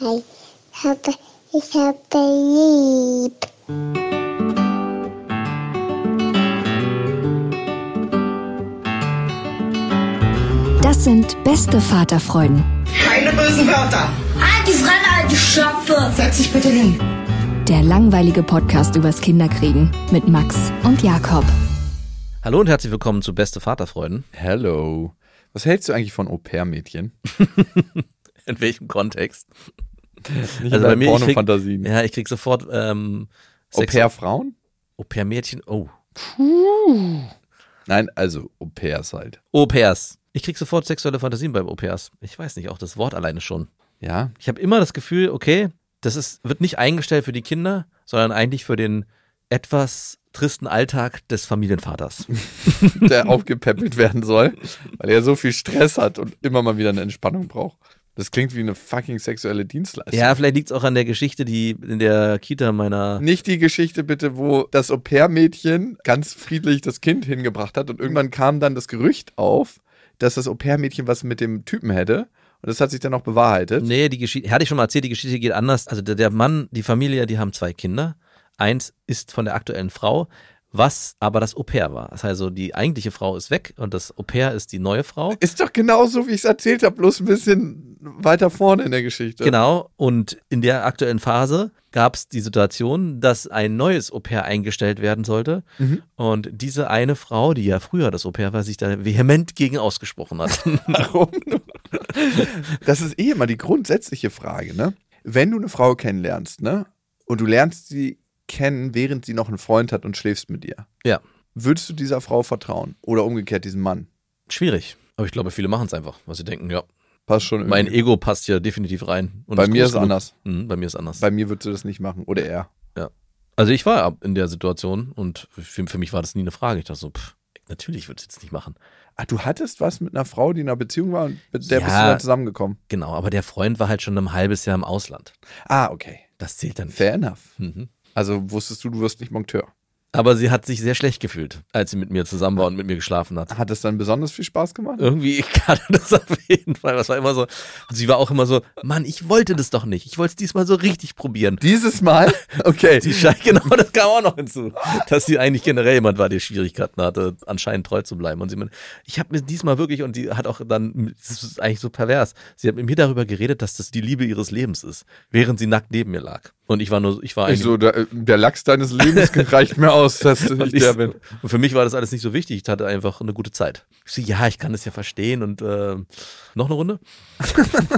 Hi. Ich habe, ich habe lieb. Das sind beste Vaterfreuden. Keine bösen Wörter. Die Fremde, die Schöpfe. Setz dich bitte hin. Der langweilige Podcast übers Kinderkriegen mit Max und Jakob. Hallo und herzlich willkommen zu Beste Vaterfreuden. Hello. Was hältst du eigentlich von Au-pair-Mädchen? In welchem Kontext? Nicht Also bei mir, Pornofantasien. ja, ich krieg sofort ähm, Au-pair-Frauen? Au-pair-Mädchen. Oh. Nein, also Au-pairs halt. Au-pairs. Ich krieg sofort sexuelle Fantasien beim Au-pairs. Ich weiß nicht, auch das Wort alleine schon. Ja, Ich habe immer das Gefühl, okay, das ist, wird nicht eingestellt für die Kinder, sondern eigentlich für den etwas tristen Alltag des Familienvaters. der aufgepäppelt werden soll, weil er so viel Stress hat und immer mal wieder eine Entspannung braucht. Das klingt wie eine fucking sexuelle Dienstleistung. Ja, vielleicht liegt es auch an der Geschichte, die in der Kita meiner Nicht die Geschichte bitte, wo das Au-pair-Mädchen ganz friedlich das Kind hingebracht hat und irgendwann kam dann das Gerücht auf, dass das Au-pair-Mädchen was mit dem Typen hätte und das hat sich dann auch bewahrheitet. Nee, die Geschichte, hatte ich schon mal erzählt, die Geschichte geht anders. Also der, der Mann, die Familie, die haben zwei Kinder. Eins ist von der aktuellen Frau, was aber das Au-pair war. Das heißt also, die eigentliche Frau ist weg und das Au-pair ist die neue Frau. Ist doch genauso, wie ich es erzählt habe, bloß ein bisschen weiter vorne in der Geschichte. Genau. Und in der aktuellen Phase gab es die Situation, dass ein neues Au-pair eingestellt werden sollte. Mhm. Und diese eine Frau, die ja früher das Au-pair war, sich da vehement gegen ausgesprochen hat. Warum? Das ist eh immer die grundsätzliche Frage, ne? Wenn du eine Frau kennenlernst, ne? Und du lernst sie kennen, während sie noch einen Freund hat und schläfst mit ihr. Ja. Würdest du dieser Frau vertrauen? Oder umgekehrt diesem Mann? Schwierig. Aber ich glaube, viele machen es einfach, weil sie denken, ja, Passt schon mein irgendwie. Ego passt hier definitiv rein. Und Bei ist mir ist genug. anders. Mhm, bei mir ist anders. Bei mir würdest du das nicht machen. Oder er. Also ich war in der Situation und für, für mich war das nie eine Frage. Ich dachte so, pff, natürlich würde ich es jetzt nicht machen. Ah, du hattest was mit einer Frau, die in einer Beziehung war und mit der Ja. bist du dann zusammengekommen. Genau, aber der Freund war halt schon ein halbes Jahr im Ausland. Ah, okay. Das zählt dann nicht. Fair enough. Mhm. Also wusstest du, du wirst nicht Monteur. Aber sie hat sich sehr schlecht gefühlt, als sie mit mir zusammen war und mit mir geschlafen hat. Hat es dann besonders viel Spaß gemacht? Irgendwie, ich kann das auf jeden Fall. Das war immer so. Und sie war auch immer so, Mann, ich wollte das doch nicht. Ich wollte es diesmal so richtig probieren. Dieses Mal? Okay. Sie scheint, genau, das kam auch noch hinzu. Dass sie eigentlich generell jemand war, der Schwierigkeiten hatte, anscheinend treu zu bleiben. Und sie meinte, ich habe mir diesmal wirklich, und sie hat auch dann, das ist eigentlich so pervers, sie hat mit mir darüber geredet, dass das die Liebe ihres Lebens ist, während sie nackt neben mir lag. Und ich war nur, ich war Ich eigentlich. so, der, der Lachs deines Lebens reicht mir aus, dass ich ich, der bin. und für mich war das alles nicht so wichtig. Ich hatte einfach eine gute Zeit. Ich so, ja, ich kann das ja verstehen. Und äh, noch eine Runde?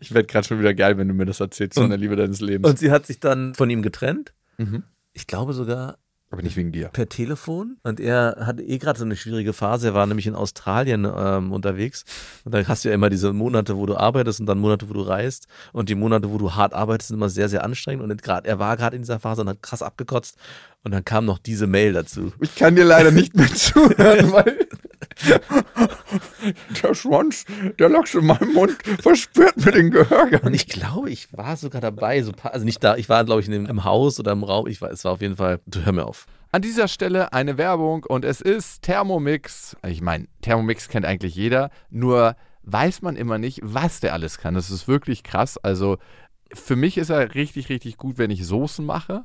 Ich werde gerade schon wieder geil, wenn du mir das erzählst von der Liebe deines Lebens. Und sie hat sich dann von ihm getrennt. Mhm. Ich glaube sogar Aber nicht wegen dir. per Telefon. Und er hatte eh gerade so eine schwierige Phase. Er war nämlich in Australien ähm, unterwegs. Und da hast du ja immer diese Monate, wo du arbeitest und dann Monate, wo du reist. Und die Monate, wo du hart arbeitest, sind immer sehr, sehr anstrengend. Und grad, er war gerade in dieser Phase und hat krass abgekotzt. Und dann kam noch diese Mail dazu. Ich kann dir leider nicht mehr zuhören, weil der Schwanz, der Lachs in meinem Mund verspürt mir den Gehörgang. Und ich glaube, ich war sogar dabei. So, paar- also nicht da, ich war, glaube ich, in dem, im Haus oder im Raum. Ich war, es war auf jeden Fall, du hör mir auf. An dieser Stelle eine Werbung und es ist Thermomix. Ich meine, Thermomix kennt eigentlich jeder, nur weiß man immer nicht, was der alles kann. Das ist wirklich krass. Also für mich ist er richtig, richtig gut, wenn ich Soßen mache.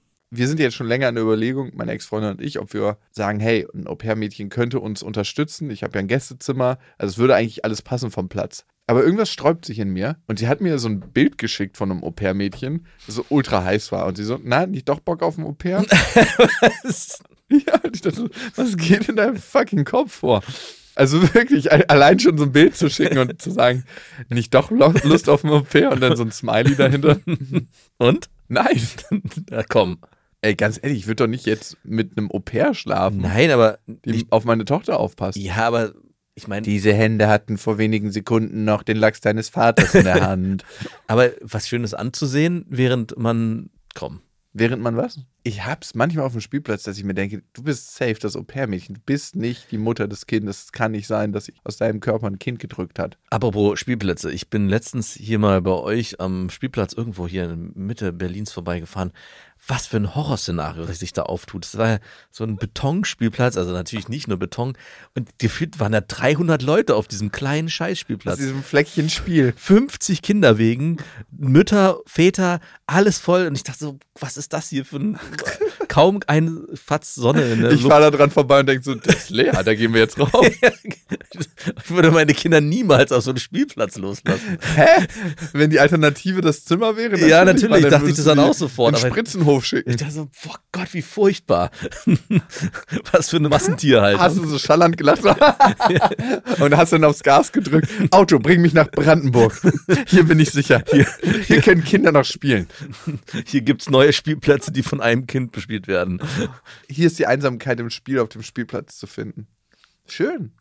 Wir sind jetzt schon länger in der Überlegung, meine Ex-Freundin und ich, ob wir sagen, hey, ein Au-pair-Mädchen könnte uns unterstützen. Ich habe ja ein Gästezimmer. Also es würde eigentlich alles passen vom Platz. Aber irgendwas sträubt sich in mir. Und sie hat mir so ein Bild geschickt von einem Au-pair-Mädchen, das so ultra heiß war. Und sie so, na, nicht doch Bock auf ein Au-pair? ja, und ich dachte so, was geht in deinem fucking Kopf vor? Also wirklich, allein schon so ein Bild zu schicken und zu sagen, nicht doch Lust auf ein Au-pair und dann so ein Smiley dahinter. Und? Nein. Na komm. Ey, ganz ehrlich, ich würde doch nicht jetzt mit einem Au-pair schlafen, Nein, aber die auf meine Tochter aufpasst. ja, aber ich meine, Diese Hände hatten vor wenigen Sekunden noch den Lachs deines Vaters in der Hand. aber was Schönes anzusehen, während man komm. Während man was? Ich hab's manchmal auf dem Spielplatz, dass ich mir denke, du bist safe, das Au-pair-Mädchen. Du bist nicht die Mutter des Kindes. Es kann nicht sein, dass sich aus deinem Körper ein Kind gedrückt hat. Apropos Spielplätze, ich bin letztens hier mal bei euch am Spielplatz irgendwo hier in Mitte Berlins vorbeigefahren. Was für ein Horrorszenario, das sich da auftut. Es war ja so ein Betonspielplatz, also natürlich nicht nur Beton. Und gefühlt waren da 300 Leute auf diesem kleinen Scheißspielplatz. diesem Fleckchen Spiel. 50 Kinderwegen, Mütter, Väter, alles voll. Und ich dachte so, was ist das hier für ein, kaum ein Fatz Sonne in der Ich fahre da dran vorbei und denke so, das ist leer, da gehen wir jetzt rauf. ich würde meine Kinder niemals auf so einen Spielplatz loslassen. Hä? Wenn die Alternative das Zimmer wäre? Ja, natürlich, weil dann dachte ich das dann auch sofort, aber- Spritzenhof schicken. Ich dachte so, boah Gott, wie furchtbar. Was für eine Massentierhaltung. Hast du so schallernd gelacht und hast dann aufs Gas gedrückt. Auto, bring mich nach Brandenburg. Hier bin ich sicher. Hier, hier können Kinder noch spielen. Hier gibt's neue Spielplätze, die von einem Kind bespielt werden. Hier ist die Einsamkeit im Spiel auf dem Spielplatz zu finden. Schön.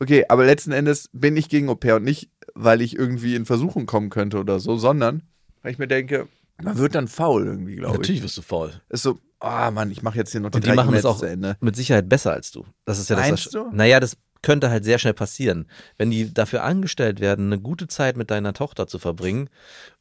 Okay, aber letzten Endes bin ich gegen Au pair und nicht, weil ich irgendwie in Versuchung kommen könnte oder so, sondern weil ich mir denke, man wird dann faul irgendwie, glaube ich. Natürlich wirst du faul. Ist so, ah Mann, ich mache jetzt hier noch die, Und die machen das E-Mails auch mit Sicherheit besser als du. Das ist ja das. Meinst was- du? Naja, das könnte halt sehr schnell passieren. Wenn die dafür angestellt werden, eine gute Zeit mit deiner Tochter zu verbringen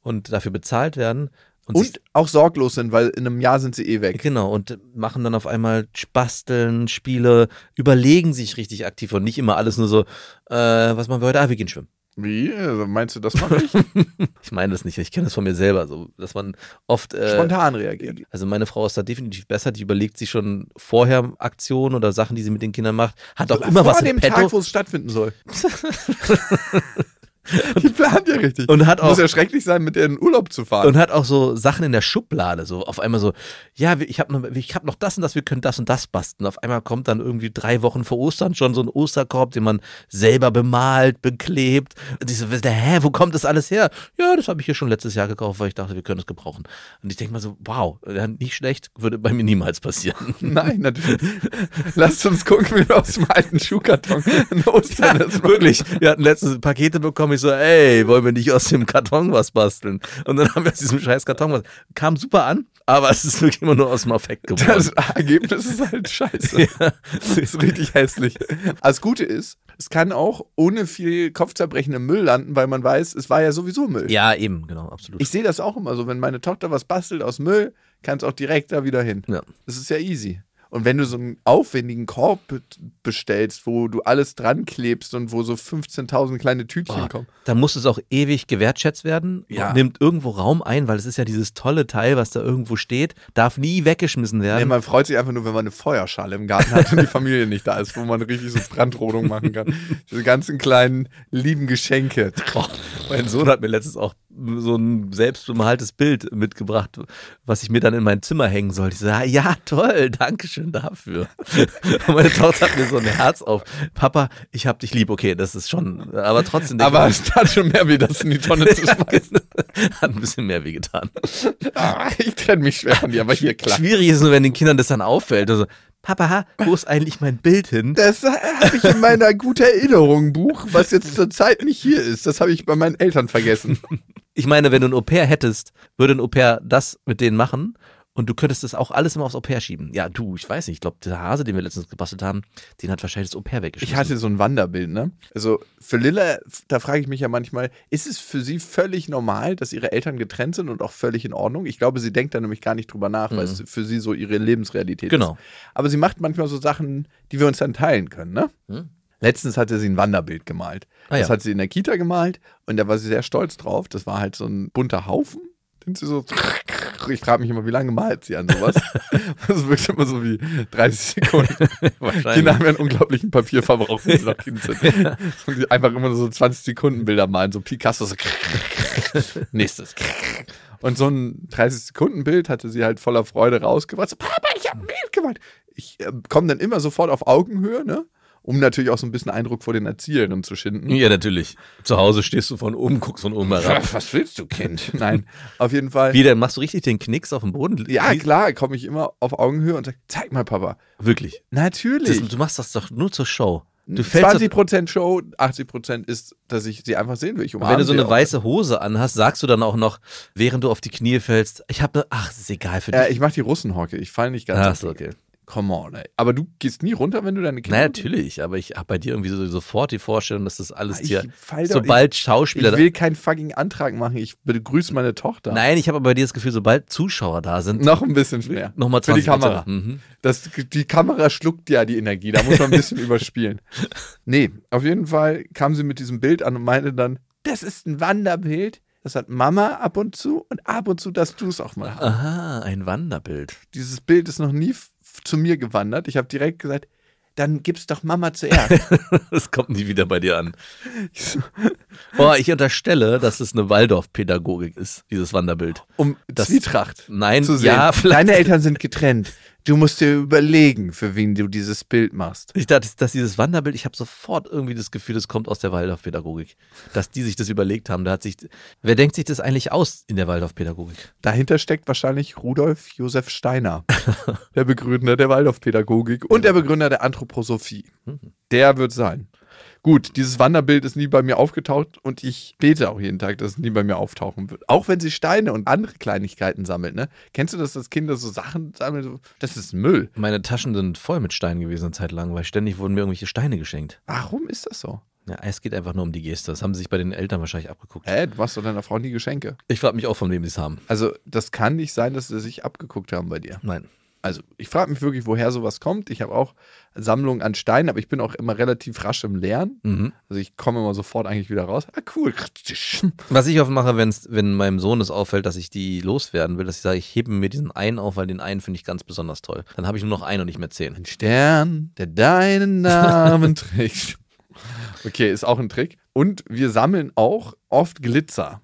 und dafür bezahlt werden und, Und auch sorglos sind, weil in einem Jahr sind sie eh weg. genau und machen dann auf einmal Basteln, Spiele, überlegen sich richtig aktiv und nicht immer alles nur so, äh, was machen wir heute? Ah, wir gehen schwimmen. Wie? Also meinst du, das mache ich? Ich meine das nicht, ich kenne das von mir selber, so, dass man oft äh, Spontan reagiert. Also meine Frau ist da definitiv besser, die überlegt sich schon vorher Aktionen oder Sachen, die sie mit den Kindern macht, hat auch immer Vor was dem im Petto Tag, wo es stattfinden soll. Die plant ja richtig. Und hat Muss auch- ja schrecklich sein, mit der in Urlaub zu fahren. und hat auch so Sachen in der Schublade, so auf einmal so, ja, ich habe noch, ich hab noch das und das, wir können das und das basteln. Auf einmal kommt dann irgendwie drei Wochen vor Ostern schon so ein Osterkorb, den man selber bemalt, beklebt. Und ich so, hä, wo kommt das alles her? Ja, das habe ich hier schon letztes Jahr gekauft, weil ich dachte, wir können es gebrauchen. Und ich denke mal so, wow, ja, nicht schlecht, würde bei mir niemals passieren. Nein, natürlich. Lasst uns gucken, wie wir aus dem alten Schuhkarton ein Ostern machen. Wirklich, wir hatten letztens Pakete bekommen, ich so, ey, wollen wir nicht aus dem Karton was basteln? Und dann haben wir aus diesem scheiß Karton was. Kam super an, aber es ist wirklich immer nur aus dem Affekt geworden. Das Ergebnis ist halt scheiße. Das ist richtig hässlich. Das Gute ist, es kann auch ohne viel Kopfzerbrechen im Müll landen, weil man weiß, es war ja sowieso Müll. ja, eben, genau, absolut. Ich sehe das auch immer so, wenn meine Tochter was bastelt aus Müll, kann es auch direkt da wieder hin. Ja. Das ist ja easy. Und wenn du so einen aufwendigen Korb be- bestellst, wo du alles dran klebst und wo so 15.000 kleine Tütchen Oh, kommen. dann muss es auch ewig gewertschätzt werden. Ja. Nimmt irgendwo Raum ein, weil es ist ja dieses tolle Teil, was da irgendwo steht, darf nie weggeschmissen Nee, werden. man freut sich einfach nur, wenn man eine Feuerschale im Garten hat und die Familie nicht da ist, wo man richtig so Brandrodung machen kann. Diese ganzen kleinen, lieben Geschenke. Oh, mein Sohn hat mir letztens auch so ein selbstbemaltes Bild mitgebracht, was ich mir dann in mein Zimmer hängen sollte. Ich so, ah, ja, toll, danke schön dafür. Und meine Tochter hat mir so ein Herz auf. Papa, ich hab dich lieb. Okay, das ist schon, aber trotzdem. Aber es tat schon mehr weh, das in die Tonne zu schmeißen. hat ein bisschen mehr wehgetan. Ah, ich trenne mich schwer von dir, aber hier klar. Schwierig ist nur, wenn den Kindern das dann auffällt. Also, Papa, wo ist eigentlich mein Bild hin? Das habe ich in meiner gute Erinnerung Buch, was jetzt zur Zeit nicht hier ist. Das habe ich bei meinen Eltern vergessen. Ich meine, wenn du ein Au-pair hättest, würde ein Au-pair das mit denen machen und du könntest das auch alles immer aufs Au-pair schieben. Ja, du, ich weiß nicht, ich glaube, der Hase, den wir letztens gebastelt haben, den hat wahrscheinlich das Au-pair Ich weggeschmissen. hatte so ein Wanderbild, ne? Also für Lilla, da frage ich mich ja manchmal, ist es für sie völlig normal, dass ihre Eltern getrennt sind und auch völlig in Ordnung? Ich glaube, sie denkt da nämlich gar nicht drüber nach, weil es für sie so ihre Lebensrealität Genau. ist. Aber sie macht manchmal so Sachen, die wir uns dann teilen können, ne? Hm. Letztens hatte sie ein Wanderbild gemalt. Ah, das ja. hat sie in der Kita gemalt und da war sie sehr stolz drauf. Das war halt so ein bunter Haufen. Den sie so ich frage mich immer, wie lange malt sie an sowas? Das wirkt immer so wie 30 Sekunden. Wahrscheinlich. Kinder haben ja einen unglaublichen Papierverbrauch, wenn sie noch Kind sind. Und die einfach immer so 20 Sekunden Bilder malen, so Picasso so nächstes. Und so ein 30 Sekunden Bild hatte sie halt voller Freude rausgebracht. So, Papa, ich habe ein Bild gemalt. Ich äh, komme dann immer sofort auf Augenhöhe, ne? Um natürlich auch so ein bisschen Eindruck vor den Erzieherinnen zu schinden. Ja, natürlich. Zu Hause stehst du von oben, guckst von oben herab. Was willst du, Kind? Nein, auf jeden Fall. Wie, dann machst du richtig den Knicks auf dem Boden? Ja, klar, komme ich immer auf Augenhöhe und sage, zeig mal, Papa. Wirklich. Natürlich. Das, du machst das doch nur zur Show. Du fällst 20% Show, 80% ist, dass ich sie einfach sehen will. Ich wenn du so eine weiße Hose anhast, sagst du dann auch noch, während du auf die Knie fällst, ich habe, ach, ist egal für dich. Äh, ich mache die Russenhocke, ich falle nicht ganz Ach so, okay. Come on, ey. Aber du gehst nie runter, wenn du deine Kinder. Na, natürlich, aber ich habe bei dir irgendwie so, sofort die Vorstellung, dass das alles Ich dir, sobald Ich Schauspieler, will keinen fucking Antrag machen. Ich begrüße meine Tochter. nein, ich habe aber bei dir das Gefühl, sobald Zuschauer da sind, Noch ein bisschen mehr. nochmal Für die 20 Kamera. Mhm. Das, die Kamera schluckt ja die Energie. Da muss man ein bisschen überspielen. Nee, auf jeden Fall kam sie mit diesem Bild an und meinte dann, das ist ein Wanderbild. Das hat Mama ab und zu und ab und zu darfst du es auch mal haben. Aha, ein Wanderbild. Dieses Bild ist noch nie zu mir gewandert. Ich habe direkt gesagt, dann gib's doch Mama zuerst. Das kommt nie wieder bei dir an. Boah, ich unterstelle, dass es eine Waldorf-Pädagogik ist, dieses Wanderbild. Um Das- Zwietracht Nein, zu sehen. ja, vielleicht. Deine Eltern sind getrennt. Du musst dir überlegen, für wen du dieses Bild machst. Ich dachte, dass dieses Wanderbild, ich habe sofort irgendwie das Gefühl, das kommt aus der Waldorf-Pädagogik. Dass die sich das überlegt haben. Da hat sich, wer denkt sich das eigentlich aus in der Waldorf-Pädagogik? Dahinter steckt wahrscheinlich Rudolf Josef Steiner, der Begründer der Waldorfpädagogik und der Begründer der Anthroposophie. Der wird sein. Gut, dieses Wanderbild ist nie bei mir aufgetaucht und ich bete auch jeden Tag, dass es nie bei mir auftauchen wird. Auch wenn sie Steine und andere Kleinigkeiten sammelt, ne? Kennst du das, dass Kinder so Sachen sammeln? Das ist Müll. Meine Taschen sind voll mit Steinen gewesen eine Zeit lang, weil ständig wurden mir irgendwelche Steine geschenkt. Warum ist das so? Ja, es geht einfach nur um die Geste. Das haben sie sich bei den Eltern wahrscheinlich abgeguckt. Hä, du machst doch deiner Frau nie Geschenke. Ich frage mich auch, von wem sie es haben. Also, das kann nicht sein, dass sie sich abgeguckt haben bei dir. Nein. Also, ich frage mich wirklich, woher sowas kommt. Ich habe auch Sammlungen an Steinen, aber ich bin auch immer relativ rasch im Lernen. Mhm. Also, ich komme immer sofort eigentlich wieder raus. Ah, cool. Was ich oft mache, wenn's, wenn meinem Sohn es auffällt, dass ich die loswerden will, dass ich sage, ich hebe mir diesen einen auf, weil den einen finde ich ganz besonders toll. Dann habe ich nur noch einen und nicht mehr zehn. Ein Stern, der deinen Namen trägt. Okay, ist auch ein Trick. Und wir sammeln auch oft Glitzer.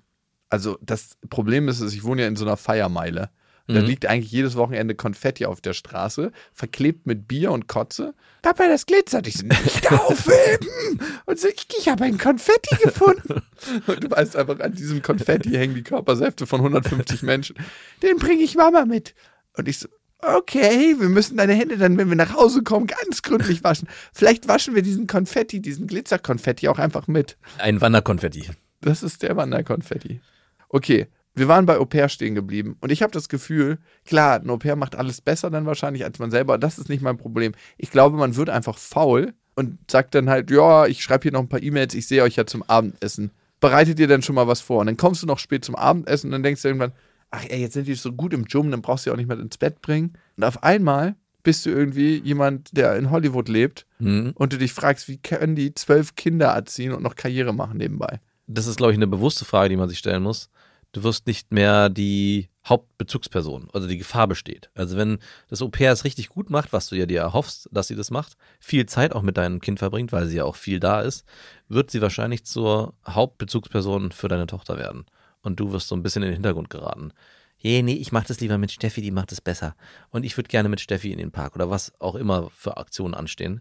Also, das Problem ist, ich wohne ja in so einer Feiermeile. Da Mhm. liegt eigentlich jedes Wochenende Konfetti auf der Straße, verklebt mit Bier und Kotze. Papa, das glitzert. Ich so, nicht aufheben! Und so, ich, ich habe ein Konfetti gefunden. Und du weißt einfach, an diesem Konfetti hängen die Körpersäfte von 150 Menschen. Den bringe ich Mama mit. Und ich so, okay, wir müssen deine Hände dann, wenn wir nach Hause kommen, ganz gründlich waschen. Vielleicht waschen wir diesen Konfetti, diesen Glitzerkonfetti auch einfach mit. Ein Wanderkonfetti. Das ist der Wanderkonfetti. Okay, wir waren bei Au stehen geblieben und ich habe das Gefühl, klar, ein Au pair macht alles besser dann wahrscheinlich als man selber. Das ist nicht mein Problem. Ich glaube, man wird einfach faul und sagt dann halt, ja, ich schreibe hier noch ein paar E-Mails, ich sehe euch ja zum Abendessen. Bereitet dir dann schon mal was vor und dann kommst du noch spät zum Abendessen und dann denkst du irgendwann, ach ey, jetzt sind die so gut im Gym, dann brauchst du ja auch nicht mehr ins Bett bringen. Und auf einmal bist du irgendwie jemand, der in Hollywood lebt Mhm. und du dich fragst, wie können die zwölf Kinder erziehen und noch Karriere machen nebenbei? Das ist, glaube ich, eine bewusste Frage, die man sich stellen muss. Du wirst nicht mehr die Hauptbezugsperson, also die Gefahr besteht. Also wenn das Au pair es richtig gut macht, was du ja dir erhoffst, dass sie das macht, viel Zeit auch mit deinem Kind verbringt, weil sie ja auch viel da ist, wird sie wahrscheinlich zur Hauptbezugsperson für deine Tochter werden. Und du wirst so ein bisschen in den Hintergrund geraten. Je, nee, ich mache das lieber mit Steffi, die macht es besser. Und ich würde gerne mit Steffi in den Park oder was auch immer für Aktionen anstehen.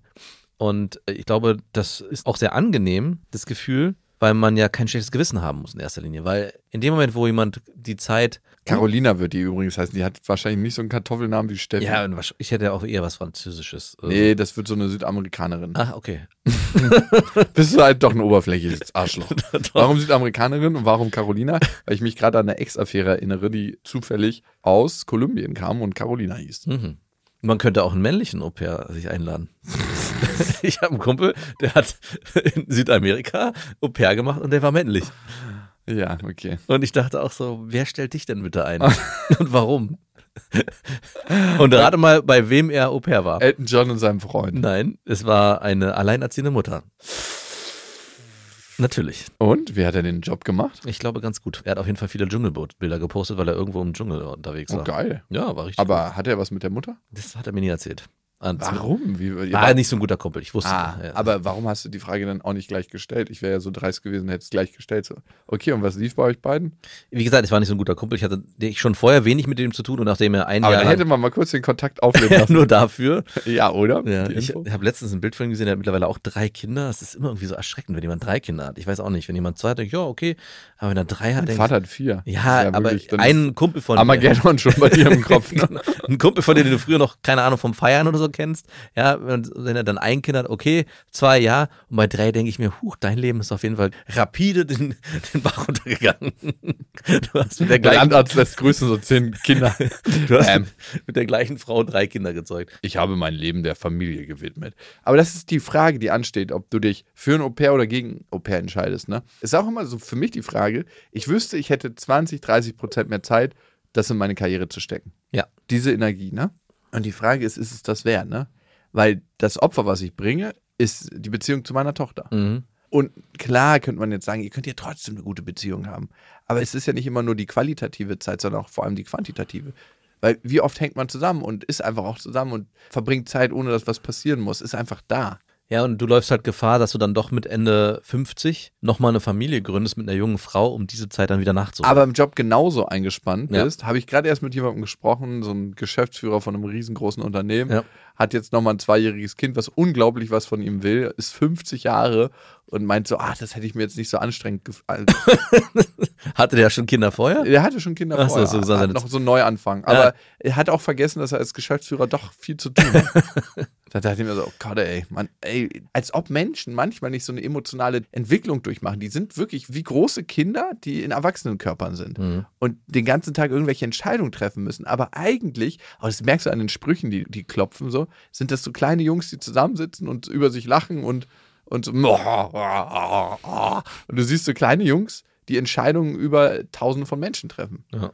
Und äh, ich glaube, das ist auch sehr angenehm, das Gefühl, weil man ja kein schlechtes Gewissen haben muss in erster Linie. Weil in dem Moment, wo jemand die Zeit. Carolina wird die übrigens heißen. Die hat wahrscheinlich nicht so einen Kartoffelnamen wie Steffi. Ja, ich hätte ja auch eher was Französisches. Also- Nee, das wird so eine Südamerikanerin. Ah, okay. Bist du halt doch ein oberflächliches Arschloch. warum Südamerikanerin und warum Carolina? Weil ich mich gerade an eine Ex-Affäre erinnere, die zufällig aus Kolumbien kam und Carolina hieß. Mhm. Man könnte auch einen männlichen Au pair sich einladen. ich habe einen Kumpel, der hat in Südamerika Au pair gemacht und der war männlich. Ja, okay. Und ich dachte auch so, wer stellt dich denn bitte ein? und warum? und rate mal, bei wem er Au pair war. Elton John und seinem Freund. Nein, es war eine alleinerziehende Mutter. Natürlich. Und? Wie hat er den Job gemacht? Ich glaube ganz gut. Er hat auf jeden Fall viele Dschungelbilder gepostet, weil er irgendwo im Dschungel unterwegs Oh, war. geil. Ja, war richtig. Aber hat er was mit der Mutter? gut. das hat er mir nie erzählt. Und Warum? Wie, War wart- nicht so ein guter Kumpel. Ich wusste. Ah, ja. aber warum hast du die Frage dann auch nicht gleich gestellt? Ich wäre ja so dreist gewesen, hätte es gleich gestellt. So. Okay, und was lief bei euch beiden? Wie gesagt, ich war nicht so ein guter Kumpel. Ich hatte schon vorher wenig mit ihm zu tun und nachdem er ein Aber Jahr lang hätte man mal kurz den Kontakt aufleben lassen. nur dafür. ja, oder? Ja, ich habe letztens ein Bild von ihm gesehen, der hat mittlerweile auch drei Kinder. Es ist immer irgendwie so erschreckend, wenn jemand drei Kinder hat. Ich weiß auch nicht, wenn jemand zwei hat, denke ich, ja, okay. Aber wenn er drei hat, Mein denke Vater hat vier. ja, ist aber ein Kumpel von Armageddon schon bei dir im Kopf. Ne? Ein Kumpel von dir, den du früher noch, keine Ahnung, vom Feiern oder so kennst. Ja, wenn, wenn er dann ein Kind hat, okay, zwei, ja. Und bei drei denke ich mir, huch, dein Leben ist auf jeden Fall rapide den, den Bach runtergegangen. Du hast mit der Der gleichen, Landarzt lässt grüßen so zehn Kinder. du hast Ähm. mit der gleichen Frau drei Kinder gezeugt. Ich habe mein Leben der Familie gewidmet. Aber das ist die Frage, die ansteht, ob du dich für ein Au-pair oder gegen Au-pair entscheidest. Ne? Ist auch immer so für mich die Frage, ich wüsste, ich hätte 20, 30 Prozent mehr Zeit, das in meine Karriere zu stecken. Ja. Diese Energie, ne? Und die Frage ist, ist es das wert, ne? Weil das Opfer, was ich bringe, ist die Beziehung zu meiner Tochter. Mhm. Und klar könnte man jetzt sagen, ihr könnt ja trotzdem eine gute Beziehung haben. Aber es ist ja nicht immer nur die qualitative Zeit, sondern auch vor allem die quantitative. Weil wie oft hängt man zusammen und ist einfach auch zusammen und verbringt Zeit, ohne dass was passieren muss, ist einfach da. Ja, und du läufst halt Gefahr, dass du dann doch mit Ende 50 nochmal eine Familie gründest mit einer jungen Frau, um diese Zeit dann wieder nachzuholen. Aber im Job genauso eingespannt Ja. bist, habe ich gerade erst mit jemandem gesprochen, so ein Geschäftsführer von einem riesengroßen Unternehmen, Ja. hat jetzt nochmal ein zweijähriges Kind, was unglaublich was von ihm will, ist 50 Jahre und meint so, ah, das hätte ich mir jetzt nicht so anstrengend gefallen. Hatte der schon Kinder vorher? Er hatte schon Kinder Ach so, vorher, so gesagt, hat noch so einen Neuanfang. Aber er hat auch vergessen, dass er als Geschäftsführer doch viel zu tun hat. da dachte ich mir so, oh Gott, ey, Mann, ey, als ob Menschen manchmal nicht so eine emotionale Entwicklung durchmachen. Die sind wirklich wie große Kinder, die in Erwachsenenkörpern sind Mhm. und den ganzen Tag irgendwelche Entscheidungen treffen müssen. Aber eigentlich, aber das merkst du an den Sprüchen, die, die klopfen so, sind das so kleine Jungs, die zusammensitzen und über sich lachen und, und so, und du siehst so kleine Jungs, die Entscheidungen über tausende von Menschen treffen. Ja.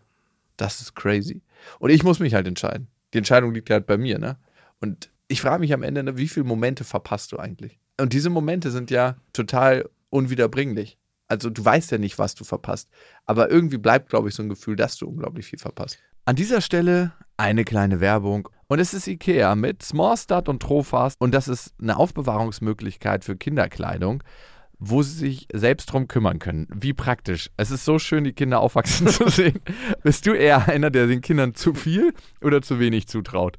Das ist crazy. Und ich muss mich halt entscheiden. Die Entscheidung liegt halt bei mir, ne? Und ich frage mich am Ende, ne, wie viele Momente verpasst du eigentlich? Und diese Momente sind ja total unwiederbringlich. Also du weißt ja nicht, was du verpasst. Aber irgendwie bleibt, glaube ich, so ein Gefühl, dass du unglaublich viel verpasst. An dieser Stelle eine kleine Werbung. Und es ist Ikea mit Smallstart und Trofast. Und das ist eine Aufbewahrungsmöglichkeit für Kinderkleidung, wo sie sich selbst drum kümmern können. Wie praktisch. Es ist so schön, die Kinder aufwachsen zu sehen. Bist du eher einer, der den Kindern zu viel oder zu wenig zutraut?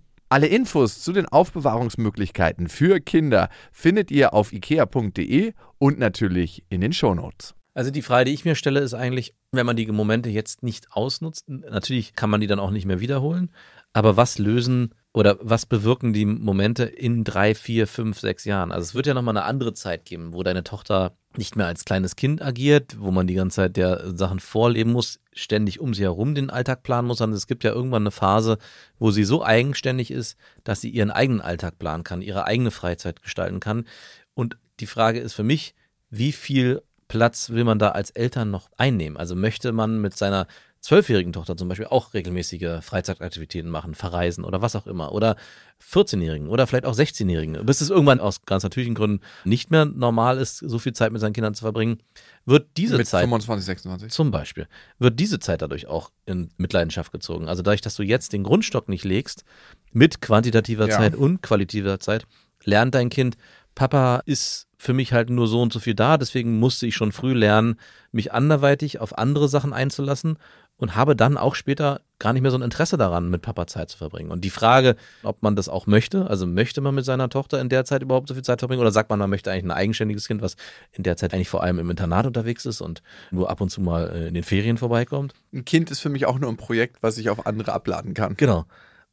Alle Infos zu den Aufbewahrungsmöglichkeiten für Kinder findet ihr auf ikea.de und natürlich in den Shownotes. Also die Frage, die ich mir stelle, ist eigentlich, wenn man die Momente jetzt nicht ausnutzt, natürlich kann man die dann auch nicht mehr wiederholen, aber was lösen oder was bewirken die Momente in drei, vier, fünf, sechs Jahren? Also es wird ja nochmal eine andere Zeit geben, wo deine Tochter nicht mehr als kleines Kind agiert, wo man die ganze Zeit der Sachen vorleben muss, ständig um sie herum den Alltag planen muss, sondern es gibt ja irgendwann eine Phase, wo sie so eigenständig ist, dass sie ihren eigenen Alltag planen kann, ihre eigene Freizeit gestalten kann. Und die Frage ist für mich, wie viel Platz will man da als Eltern noch einnehmen? Also möchte man mit seiner zwölfjährigen Tochter zum Beispiel auch regelmäßige Freizeitaktivitäten machen, verreisen oder was auch immer. Oder 14-Jährigen oder vielleicht auch 16-Jährigen. Bis es irgendwann aus ganz natürlichen Gründen nicht mehr normal ist, so viel Zeit mit seinen Kindern zu verbringen, wird diese Mit Zeit 25, 26. zum Beispiel, wird diese Zeit dadurch auch in Mitleidenschaft gezogen. Also dadurch, dass du jetzt den Grundstock nicht legst, mit quantitativer Ja. Zeit und qualitativer Zeit, lernt dein Kind, Papa ist für mich halt nur so und so viel da, deswegen musste ich schon früh lernen, mich anderweitig auf andere Sachen einzulassen und habe dann auch später gar nicht mehr so ein Interesse daran, mit Papa Zeit zu verbringen. Und die Frage, ob man das auch möchte, also möchte man mit seiner Tochter in der Zeit überhaupt so viel Zeit verbringen oder sagt man, man möchte eigentlich ein eigenständiges Kind, was in der Zeit eigentlich vor allem im Internat unterwegs ist und nur ab und zu mal äh, in den Ferien vorbeikommt? Ein Kind ist für mich auch nur ein Projekt, was ich auf andere abladen kann. Genau.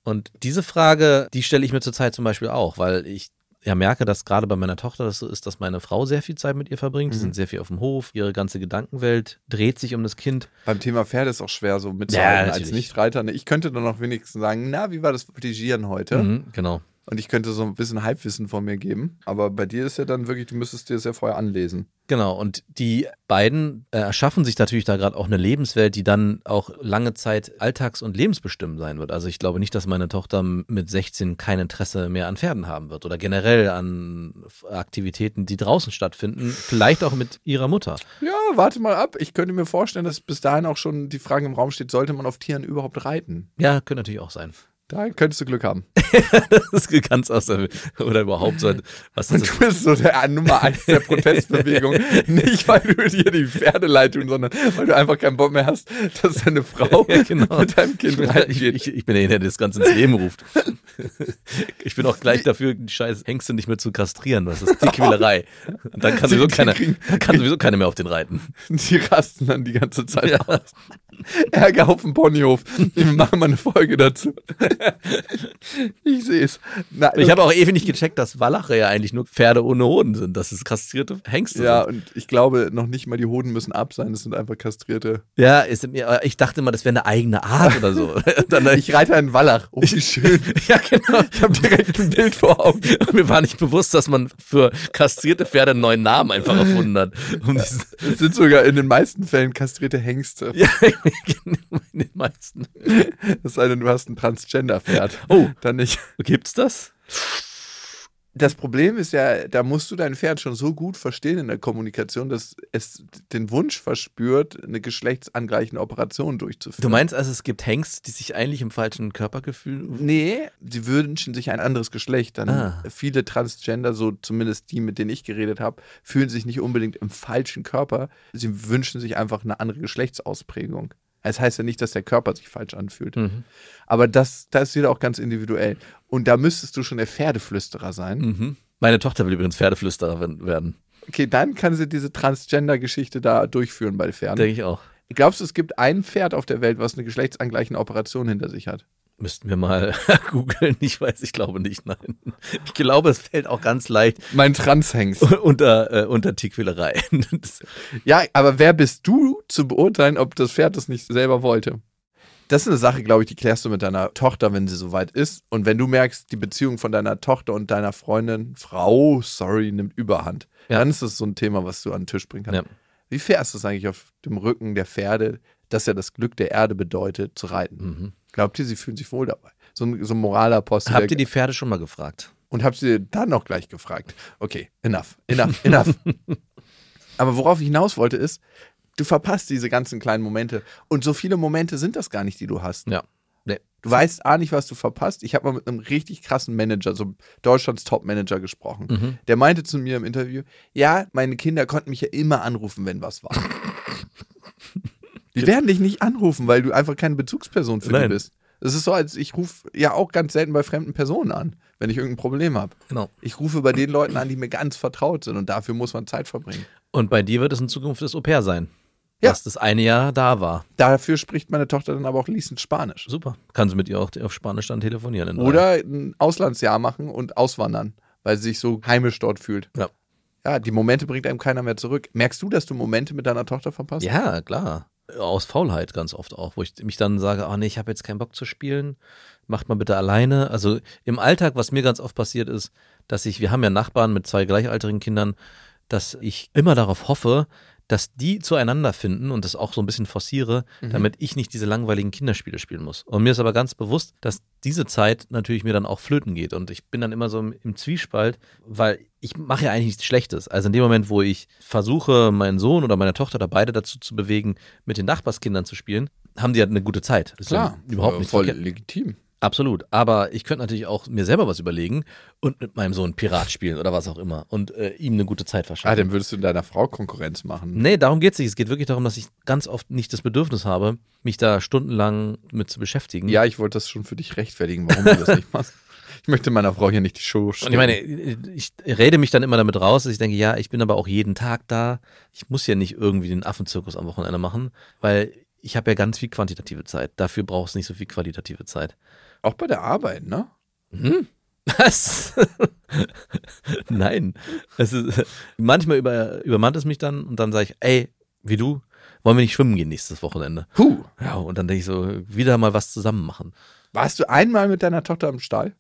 Und diese Frage, die stelle ich mir zurzeit zum Beispiel auch, weil ich ja merke, dass gerade bei meiner Tochter das so ist, dass meine Frau sehr viel Zeit mit ihr verbringt. Sie sind sehr viel auf dem Hof. Ihre ganze Gedankenwelt dreht sich um das Kind. Beim Thema Pferde ist auch schwer so Ja, mitzuhalten als natürlich. Nichtreiter. Ich könnte dann noch wenigstens sagen, na, wie war das Voltigieren heute? Mhm, genau. Und ich könnte so ein bisschen Halbwissen von mir geben. Aber bei dir ist ja dann wirklich, du müsstest dir das ja vorher anlesen. Genau, und die beiden äh, erschaffen sich natürlich da gerade auch eine Lebenswelt, die dann auch lange Zeit alltags- und lebensbestimmt sein wird. Also ich glaube nicht, dass meine Tochter mit 16 kein Interesse mehr an Pferden haben wird oder generell an Aktivitäten, die draußen stattfinden, vielleicht auch mit ihrer Mutter. Ja, warte mal ab. Ich könnte mir vorstellen, dass bis dahin auch schon die Frage im Raum steht, sollte man auf Tieren überhaupt reiten? Ja, könnte natürlich auch sein. Da könntest du Glück haben. Das ist ganz aus der, oder überhaupt so, was Und du bist so der Nummer eins der Protestbewegung. Nicht, weil du dir die Pferde leid tun, sondern weil du einfach keinen Bock mehr hast, dass deine Frau Ja, genau. mit deinem Kind ich, ich, ich bin derjenige, der das Ganze ins Leben ruft. Ich bin auch gleich dafür, die scheiß Hengste nicht mehr zu kastrieren. Das ist die Quälerei. Und dann kann Sie sowieso kriegen- dann kann sowieso keiner mehr auf den reiten. Die rasten dann die ganze Zeit Ja. aus. Ärger auf dem Ponyhof. Wir machen mal eine Folge dazu. Ich sehe es. Ich habe auch ewig nicht gecheckt, dass Wallache ja eigentlich nur Pferde ohne Hoden sind. Das ist kastrierte Hengste. ja, sind. und ich glaube, noch nicht mal die Hoden müssen ab sein. Das sind einfach kastrierte. ja ist, ich dachte immer, das wäre eine eigene Art oder so. Dann, Ich reite einen Wallach. Oh, wie schön. ja, genau. Ich habe direkt ein Bild vor Augen. Und mir war nicht bewusst, dass man für kastrierte Pferde einen neuen Namen einfach erfunden hat. Um Es sind sogar in den meisten Fällen kastrierte Hengste. ja, in den meisten. Es sei denn, du hast ein Transgender-Pferd. Oh. Dann nicht. Gibt's das? Das Problem ist ja, da musst du dein Pferd schon so gut verstehen in der Kommunikation, dass es den Wunsch verspürt, eine geschlechtsangleichende Operation durchzuführen. Du meinst also, es gibt Hengst, die sich eigentlich im falschen Körpergefühl. Nee, sie wünschen sich ein anderes Geschlecht. Dann Ah. viele Transgender, so zumindest die, mit denen ich geredet habe, fühlen sich nicht unbedingt im falschen Körper. Sie wünschen sich einfach eine andere Geschlechtsausprägung. Es heißt ja nicht, dass der Körper sich falsch anfühlt. Mhm. Aber das, das ist wieder auch ganz individuell. Und da müsstest du schon der Pferdeflüsterer sein. Mhm. Meine Tochter will übrigens Pferdeflüsterer werden. Okay, dann kann sie diese Transgender-Geschichte da durchführen bei Pferden. Denke ich auch. Glaubst du, es gibt ein Pferd auf der Welt, was eine geschlechtsangleichende Operation hinter sich hat? Müssten wir mal googeln. Ich weiß, ich glaube nicht, nein. Ich glaube, es fällt auch ganz leicht Mein Transhengst. unter, äh, unter Tierquälerei. Ja, aber wer bist du zu beurteilen, ob das Pferd das nicht selber wollte? Das ist eine Sache, glaube ich, die klärst du mit deiner Tochter, wenn sie soweit ist. Und wenn du merkst, die Beziehung von deiner Tochter und deiner Freundin, Frau, sorry, nimmt Überhand, Ja. dann ist das so ein Thema, was du an den Tisch bringen kannst. Ja. Wie fair ist es eigentlich auf dem Rücken der Pferde, das ja das Glück der Erde bedeutet, zu reiten? mhm. Glaubt ihr, sie fühlen sich wohl dabei? So ein, so ein Moralapostel. Habt ihr die Pferde schon mal gefragt? Und hab sie dann noch gleich gefragt. Okay, enough, enough, enough. Aber worauf ich hinaus wollte ist, du verpasst diese ganzen kleinen Momente. Und so viele Momente sind das gar nicht, die du hast. Ja. Nee. Du weißt A nicht, was du verpasst. Ich habe mal mit einem richtig krassen Manager, so Deutschlands Top-Manager gesprochen. Mhm. Der meinte zu mir im Interview, ja, meine Kinder konnten mich ja immer anrufen, wenn was war. Die werden dich nicht anrufen, weil du einfach keine Bezugsperson für die Nein. bist. Es ist so, als ich rufe ja auch ganz selten bei fremden Personen an, wenn ich irgendein Problem habe. Genau. Ich rufe bei den Leuten an, die mir ganz vertraut sind und dafür muss man Zeit verbringen. Und bei dir wird es in Zukunft das Au-pair sein. Ja. Was das eine Jahr da war. Dafür spricht meine Tochter dann aber auch fließend Spanisch. Super. Kannst du mit ihr auch auf Spanisch dann telefonieren. Oder ein Auslandsjahr machen und auswandern, weil sie sich so heimisch dort fühlt. Ja. Ja, die Momente bringt einem keiner mehr zurück. Merkst du, dass du Momente mit deiner Tochter verpasst? Ja, klar. Aus Faulheit ganz oft auch, wo ich mich dann sage, oh nee, ich habe jetzt keinen Bock zu spielen, macht mal bitte alleine. Also im Alltag, was mir ganz oft passiert ist, dass ich, wir haben ja Nachbarn mit zwei gleichaltrigen Kindern, dass ich immer darauf hoffe, dass die zueinander finden und das auch so ein bisschen forciere, damit ich nicht diese langweiligen Kinderspiele spielen muss. Und mir ist aber ganz bewusst, dass diese Zeit natürlich mir dann auch flöten geht und ich bin dann immer so im, im Zwiespalt, weil ich mache ja eigentlich nichts Schlechtes. Also in dem Moment, wo ich versuche, meinen Sohn oder meine Tochter oder beide dazu zu bewegen, mit den Nachbarskindern zu spielen, haben die ja eine gute Zeit. Ist ja überhaupt nicht voll verkehrt. legitim. Absolut. Aber ich könnte natürlich auch mir selber was überlegen und mit meinem Sohn Pirat spielen oder was auch immer und äh, ihm eine gute Zeit Ah, verschaffen. dann würdest du deiner Frau Konkurrenz machen. Nee, darum geht's nicht. Es geht wirklich darum, dass ich ganz oft nicht das Bedürfnis habe, mich da stundenlang mit zu beschäftigen. Ja, ich wollte das schon für dich rechtfertigen, warum du das nicht machst. Ich möchte meiner Frau hier nicht die Show Und stellen. ich meine, ich rede mich dann immer damit raus, dass ich denke, ja, ich bin aber auch jeden Tag da. Ich muss ja nicht irgendwie den Affenzirkus am Wochenende machen, weil ich habe ja ganz viel quantitative Zeit. Dafür brauchst du nicht so viel qualitative Zeit. Auch bei der Arbeit, ne? Was? Nein. Es ist, manchmal über, übermannt es mich dann und dann sage ich, ey, wie du, wollen wir nicht schwimmen gehen nächstes Wochenende? Huh. Ja, und dann denke ich so, wieder mal was zusammen machen. Warst du einmal mit deiner Tochter im Stall?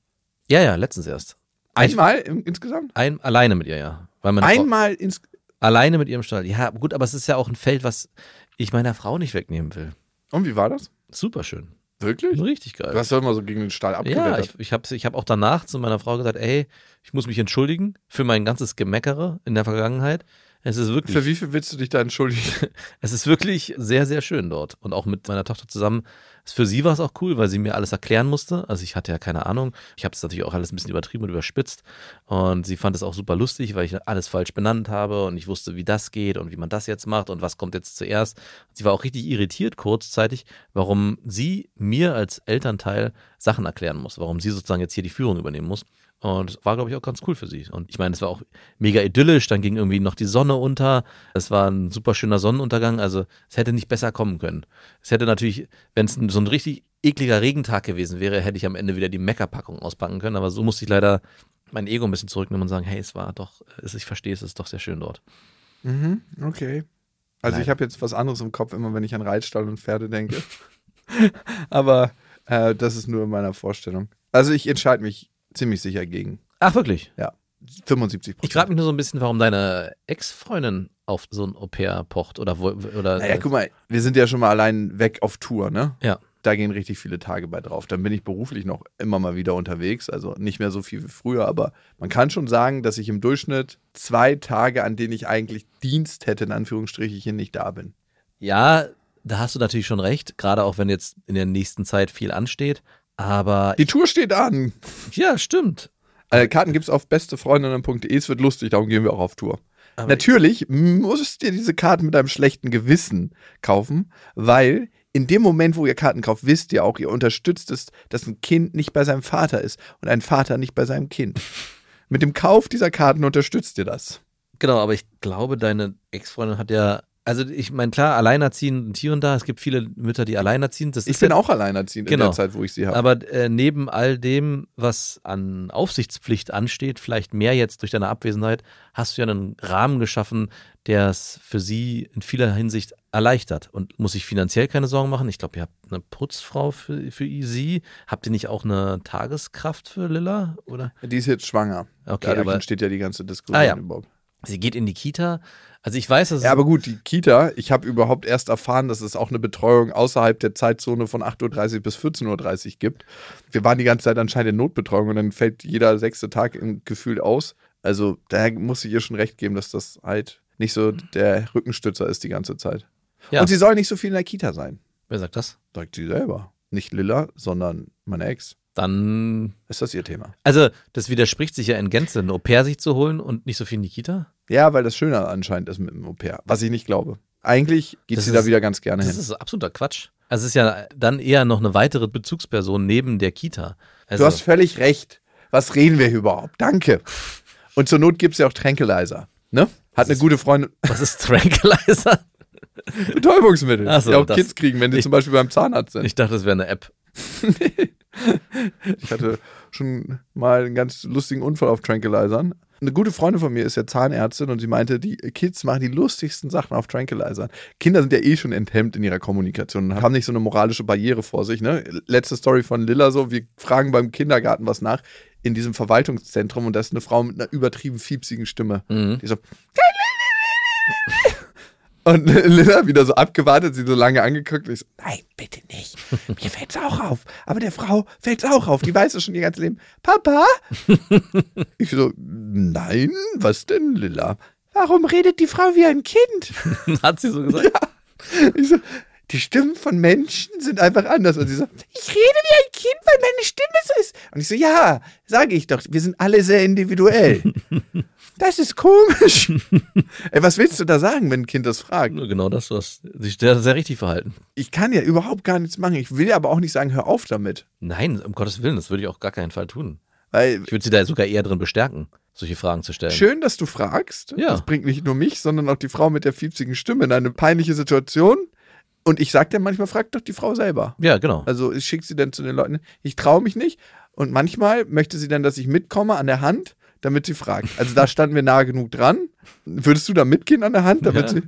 Ja, ja, letztens erst. Einmal im, insgesamt? Ein, alleine mit ihr, ja. Meine Frau, Einmal ins. alleine mit ihrem Stall. Ja, gut, aber es ist ja auch ein Feld, was ich meiner Frau nicht wegnehmen will. Und wie war das? Super schön. Wirklich? Richtig geil. Du hast doch immer so gegen den Stall ja, abgewettert. ich, ich habe ich hab auch danach zu meiner Frau gesagt, ey, ich muss mich entschuldigen für mein ganzes Gemeckere in der Vergangenheit. Es ist wirklich, Für wie viel willst du dich da entschuldigen? es ist wirklich sehr, sehr schön dort. Und auch mit meiner Tochter zusammen. Für sie war es auch cool, weil sie mir alles erklären musste. Also ich hatte ja keine Ahnung. Ich habe es natürlich auch alles ein bisschen übertrieben und überspitzt. Und sie fand es auch super lustig, weil ich alles falsch benannt habe und ich wusste, wie das geht und wie man das jetzt macht und was kommt jetzt zuerst. Sie war auch richtig irritiert kurzzeitig, warum sie mir als Elternteil Sachen erklären muss, warum sie sozusagen jetzt hier die Führung übernehmen muss. Und war, glaube ich, auch ganz cool für sie. Und ich meine, es war auch mega idyllisch. Dann ging irgendwie noch die Sonne unter. Es war ein super schöner Sonnenuntergang. Also es hätte nicht besser kommen können. Es hätte natürlich, wenn es so ein richtig ekliger Regentag gewesen wäre, hätte ich am Ende wieder die Meckerpackung auspacken können. Aber so musste ich leider mein Ego ein bisschen zurücknehmen und sagen, hey, es war doch, ich verstehe es, es ist doch sehr schön dort. Mhm, okay. Also Nein. ich habe jetzt was anderes im Kopf, immer wenn ich an Reitstall und Pferde denke. Aber äh, das ist nur in meiner Vorstellung. Also ich entscheide mich ziemlich sicher gegen. Ach, wirklich? Ja. 75% Ich frage mich nur so ein bisschen, warum deine Ex-Freundin auf so ein Au-pair pocht oder wo, oder Naja, guck mal, wir sind ja schon mal allein weg auf Tour, ne? Ja. Da gehen richtig viele Tage bei drauf. Dann bin ich beruflich noch immer mal wieder unterwegs. Also nicht mehr so viel wie früher, aber man kann schon sagen, dass ich im Durchschnitt zwei Tage, an denen ich eigentlich Dienst hätte, in Anführungsstrichen, nicht da bin. Ja, da hast du natürlich schon recht, gerade auch wenn jetzt in der nächsten Zeit viel ansteht. Aber Die Tour steht an. ja, stimmt. Äh, Karten gibt's auf bestefreundinnen.de. Es wird lustig, darum gehen wir auch auf Tour. Aber Natürlich musst ihr diese Karten mit einem schlechten Gewissen kaufen, weil in dem Moment, wo ihr Karten kauft, wisst ihr auch, ihr unterstützt es, dass ein Kind nicht bei seinem Vater ist und ein Vater nicht bei seinem Kind. Mit dem Kauf dieser Karten unterstützt ihr das. Genau, aber ich glaube, deine Ex-Freundin hat ja, also ich meine, klar, alleinerziehend und hier und da, es gibt viele Mütter, die alleinerziehend, das Ich bin ja, auch alleinerziehend in Genau. der Zeit, wo ich sie habe. aber äh, neben all dem, was an Aufsichtspflicht ansteht, vielleicht mehr jetzt durch deine Abwesenheit, hast du ja einen Rahmen geschaffen, der es für sie in vieler Hinsicht erleichtert und muss sich finanziell keine Sorgen machen. Ich glaube, ihr habt eine Putzfrau für, für sie. Habt ihr nicht auch eine Tageskraft für Lilla? Oder? Die ist jetzt schwanger. Okay, Dadurch aber entsteht ja die ganze Diskussion Ah, ja. überhaupt. sie geht in die Kita. Also ich weiß, dass Ja, aber gut, die Kita, ich habe überhaupt erst erfahren, dass es auch eine Betreuung außerhalb der Zeitzone von 8.30 Uhr bis 14.30 Uhr gibt. Wir waren die ganze Zeit anscheinend in Notbetreuung und dann fällt jeder sechste Tag im Gefühl aus. Also daher muss ich ihr schon recht geben, dass das halt nicht so der Rückenstützer ist die ganze Zeit. Ja. Und sie soll nicht so viel in der Kita sein. wer sagt das? Sagt sie selber. Nicht Lilla, sondern meine Ex. Dann Ist das ihr Thema? Also, das widerspricht sich ja in Gänze, ein Au-pair sich zu holen und nicht so viel in die Kita. Ja, weil das schöner anscheinend ist mit dem Au-pair. Was ich nicht glaube. Eigentlich geht Das sie ist- da wieder ganz gerne Das hin. ist absoluter Quatsch. Also, es ist ja dann eher noch eine weitere Bezugsperson neben der Kita. Also, Du hast völlig recht. Was reden wir hier überhaupt? Danke. Und zur Not gibt es ja auch Tranquilizer. Ne? Hat eine ist- gute Freundin. was ist Tranquilizer? Betäubungsmittel. Ach so, die auch das- Kids kriegen, wenn die ich- zum Beispiel beim Zahnarzt sind. Ich dachte, das wäre eine App. Ich hatte schon mal einen ganz lustigen Unfall auf Tranquilizern. Eine gute Freundin von mir ist ja Zahnärztin und sie meinte, die Kids machen die lustigsten Sachen auf Tranquilizern. Kinder sind ja eh schon enthemmt in ihrer Kommunikation und haben nicht so eine moralische Barriere vor sich. Ne? Letzte Story von Lilla so, wir fragen beim Kindergarten was nach in diesem Verwaltungszentrum und da ist eine Frau mit einer übertrieben fiepsigen Stimme. Mhm. Die so und Lilla wieder so abgewartet, sie so lange angeguckt. Ich so, nein, bitte nicht. Mir fällt's auch auf. Aber der Frau fällt's auch auf. Die weiß es schon ihr ganzes Leben. Papa? Ich so, nein, was denn, Lilla? Warum redet die Frau wie ein Kind? Hat sie so gesagt? Ich so, die Stimmen von Menschen sind einfach anders. Und sie so, ich rede wie ein Kind, weil meine Stimme so ist. Und ich so, ja, sage ich doch, wir sind alle sehr individuell. Das ist komisch. Ey, was willst du da sagen, wenn ein Kind das fragt? Nur Genau das, was sich sehr, sehr richtig verhalten. Ich kann ja überhaupt gar nichts machen. Ich will aber auch nicht sagen, hör auf damit. Nein, um Gottes Willen, das würde ich auch gar keinen Fall tun. Weil Ich würde sie da sogar eher drin bestärken, solche Fragen zu stellen. schön, dass du fragst. Ja. Das bringt nicht nur mich, sondern auch die Frau mit der fiepsigen Stimme in eine peinliche Situation. Und ich sag dir manchmal, frag doch die Frau selber. Ja, genau. Also ich schicke sie dann zu den Leuten. Ich traue mich nicht. Und manchmal möchte sie dann, dass ich mitkomme an der Hand, damit sie fragt. Also da standen wir nahe genug dran. Würdest du da mitgehen an der Hand, damit Ja. sie.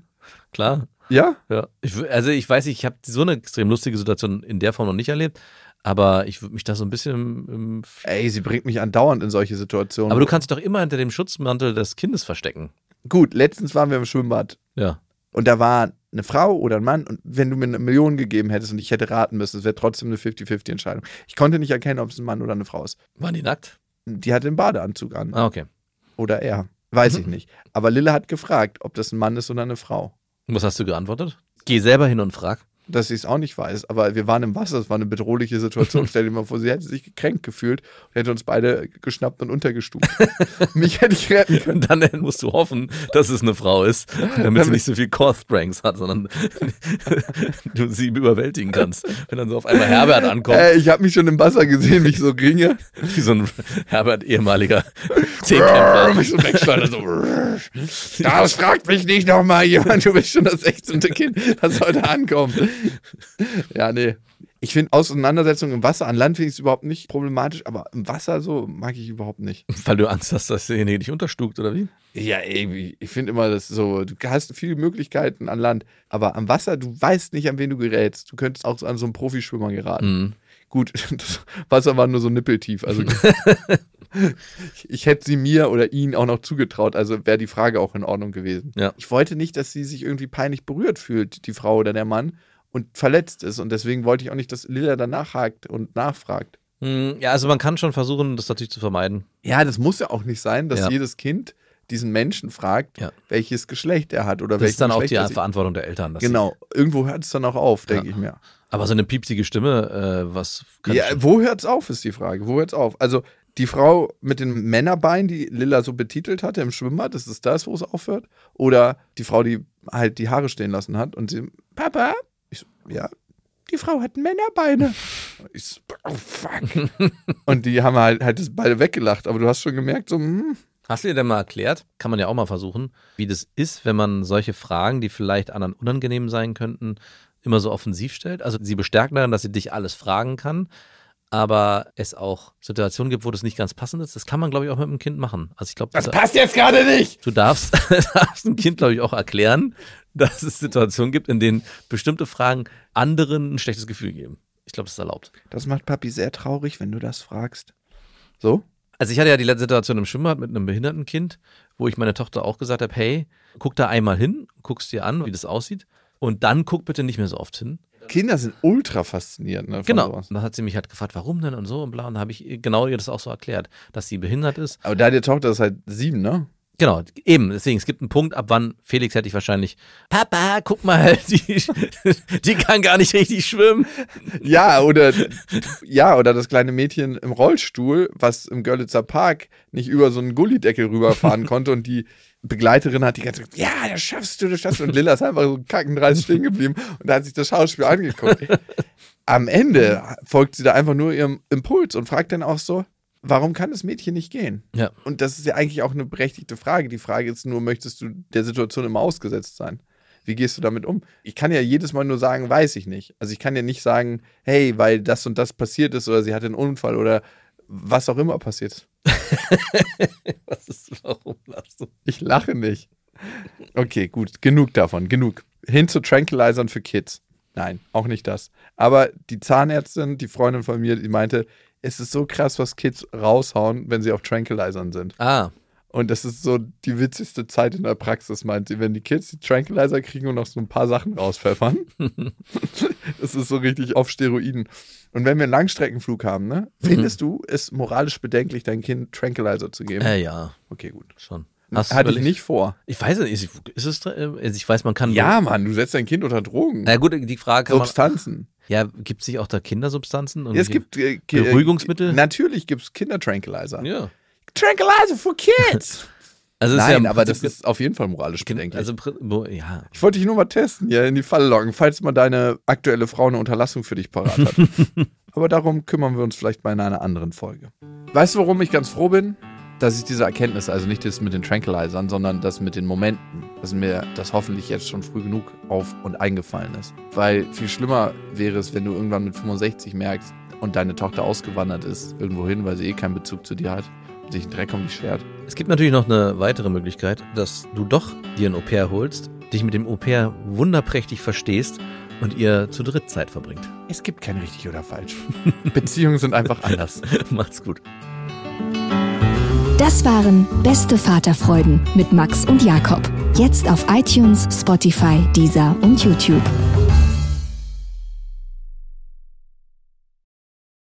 Klar. Ja? Ja. Ich, also ich weiß nicht, ich habe so eine extrem lustige Situation in der Form noch nicht erlebt, aber ich würde mich da so ein bisschen im, im Ey, sie bringt mich andauernd in solche Situationen. Aber du kannst dich doch immer hinter dem Schutzmantel des Kindes verstecken. Gut, letztens waren wir im Schwimmbad. Ja. Und da war eine Frau oder ein Mann. Und wenn du mir eine Million gegeben hättest und ich hätte raten müssen, es wäre trotzdem eine 50-50-Entscheidung. Ich konnte nicht erkennen, ob es ein Mann oder eine Frau ist. Waren die nackt? Die hatte einen Badeanzug an. Ah, okay. Oder er. Weiß ich nicht. Aber Lille hat gefragt, ob das ein Mann ist oder eine Frau. Und was hast du geantwortet? Geh selber hin und frag. Dass ich es auch nicht weiß. Aber wir waren im Wasser, es war eine bedrohliche Situation. Stell dir mal vor, sie hätte sich gekränkt gefühlt und hätte uns beide geschnappt und untergestuft. Mich hätte ich retten können. Und dann musst du hoffen, dass es eine Frau ist, damit sie nicht so viel Core-Strengths hat, sondern du sie überwältigen kannst. Wenn dann so auf einmal Herbert ankommt, Äh, ich habe mich schon im Wasser gesehen, wie ich so ringe. wie so ein Herbert ehemaliger Zehnkämpfer. mich so wegschleudern. So. Das fragt mich nicht nochmal jemand. Du bist schon das 16. Kind, das heute ankommt. Ja, nee. Ich finde Auseinandersetzungen im Wasser, an Land finde ich es überhaupt nicht problematisch, aber im Wasser so mag ich überhaupt nicht. Weil du Angst hast, dass derjenige dich unterstuckt, oder wie? Ja, ey, ich finde immer, das so, du hast viele Möglichkeiten an Land, aber am Wasser, du weißt nicht, an wen du gerätst. Du könntest auch an so einen Profischwimmer geraten. Mhm. Gut, das Wasser war nur so nippeltief. Also ich, ich hätte sie mir oder ihn auch noch zugetraut. Also wäre die Frage auch in Ordnung gewesen. Ja. Ich wollte nicht, dass sie sich irgendwie peinlich berührt fühlt, die Frau oder der Mann, und verletzt ist. Und deswegen wollte ich auch nicht, dass Lilla danach hakt und nachfragt. Hm, Ja, also man kann schon versuchen, das natürlich zu vermeiden. Ja, das muss ja auch nicht sein, dass Ja. jedes Kind diesen Menschen fragt, Ja. welches Geschlecht er hat oder Das ist dann auch Geschlecht die er sich- Verantwortung der Eltern. Genau, irgendwo hört es dann auch auf, denke Ja. ich mir. Aber so eine piepsige Stimme, äh, was kann Ja, wo hört's auf, ist die Frage. Wo hört's auf? Also, die Frau mit den Männerbeinen, die Lilla so betitelt hatte im Schwimmbad, ist es das, wo es aufhört? Oder die Frau, die halt die Haare stehen lassen hat und sie, Papa? Ja, die Frau hat Männerbeine. Ich so, oh fuck. und die haben halt, halt das beide weggelacht, aber du hast schon gemerkt, so, hm, Hast du dir denn mal erklärt, kann man ja auch mal versuchen, wie das ist, wenn man solche Fragen, die vielleicht anderen unangenehm sein könnten, immer so offensiv stellt? Also sie bestärken darin, dass sie dich alles fragen kann, aber es auch Situationen gibt, wo das nicht ganz passend ist. Das kann man, glaube ich, auch mit einem Kind machen. Also ich glaube, das passt jetzt gerade nicht. du darfst, darfst einem Kind, glaube ich, auch erklären, dass es Situationen gibt, in denen bestimmte Fragen anderen ein schlechtes Gefühl geben. Ich glaube, das ist erlaubt. Das macht Papi sehr traurig, wenn du das fragst. So? Also ich hatte ja die letzte Situation im Schwimmbad mit einem behinderten Kind, wo ich meiner Tochter auch gesagt habe, hey, guck da einmal hin, guckst dir an, wie das aussieht und dann guck bitte nicht mehr so oft hin. Kinder sind ultra faszinierend. Ne, Genau. sowas. Und dann hat sie mich halt gefragt, warum denn und so und bla. Und habe ich genau ihr das auch so erklärt, dass sie behindert ist. Aber deine Tochter ist halt sieben, ne? Genau, eben. Deswegen, es gibt einen Punkt, ab wann Felix hätte ich wahrscheinlich, Papa, guck mal, die, die kann gar nicht richtig schwimmen. Ja, oder ja, oder das kleine Mädchen im Rollstuhl, was im Görlitzer Park nicht über so einen Gullideckel rüberfahren konnte und die Begleiterin hat die ganze Zeit gesagt, ja, das schaffst du, das schaffst du. Und Lilla ist einfach so kackendreist stehen geblieben und hat sich das Schauspiel angeguckt. Am Ende folgt sie da einfach nur ihrem Impuls und fragt dann auch so, warum kann das Mädchen nicht gehen? Ja. Und das ist ja eigentlich auch eine berechtigte Frage. Die Frage ist nur, möchtest du der Situation immer ausgesetzt sein? Wie gehst du damit um? Ich kann ja jedes Mal nur sagen, weiß ich nicht. Also ich kann ja nicht sagen, hey, weil das und das passiert ist oder sie hatte einen Unfall oder was auch immer passiert. Was ist, warum lachst du? Ich lache nicht. Okay, gut, genug davon, genug. Hin zu Tranquilizern für Kids. Nein, auch nicht das. Aber die Zahnärztin, die Freundin von mir, die meinte, es ist so krass, was Kids raushauen, wenn sie auf Tranquilizern sind. Ah, Und das ist so die witzigste Zeit in der Praxis, meint sie, wenn die Kids die Tranquilizer kriegen und noch so ein paar Sachen rauspfeffern. das ist so richtig auf Steroiden. Und wenn wir einen Langstreckenflug haben, ne, findest du es moralisch bedenklich, dein Kind Tranquilizer zu geben? äh, ja, Okay, gut. schon. Hast Hatte ich nicht vor. Ich weiß nicht, ist, ist es, äh, also ich weiß, man kann. Ja, Mann, du setzt dein Kind unter Drogen. Na gut, die Frage. Substanzen. Ja, gibt es nicht auch da Kindersubstanzen? Ja, es gibt äh, Beruhigungsmittel? Natürlich gibt es Kindertranquilizer. Ja. Tranquilizer for kids. Also Nein, ja aber das ist auf jeden Fall moralisch bedenklich. Also, ja. ich wollte dich nur mal testen, hier in die Falle locken, falls mal deine aktuelle Frau eine Unterlassung für dich parat hat. aber darum kümmern wir uns vielleicht mal in einer anderen Folge. Weißt du, warum ich ganz froh bin? Dass ich diese Erkenntnis, also nicht das mit den Tranquilizern, sondern das mit den Momenten, dass mir das hoffentlich jetzt schon früh genug auf und eingefallen ist. Weil viel schlimmer wäre es, wenn du irgendwann mit 65 merkst und deine Tochter ausgewandert ist, irgendwo hin, weil sie eh keinen Bezug zu dir hat sich Dreck um dich schert. Es gibt natürlich noch eine weitere Möglichkeit, dass du doch dir ein Au-pair holst, dich mit dem Au-pair wunderprächtig verstehst und ihr zu dritt Zeit verbringt. Es gibt kein richtig oder falsch. Beziehungen sind einfach anders. Macht's gut. Das waren Beste Vaterfreuden mit Max und Jakob. Jetzt auf iTunes, Spotify, Deezer und YouTube.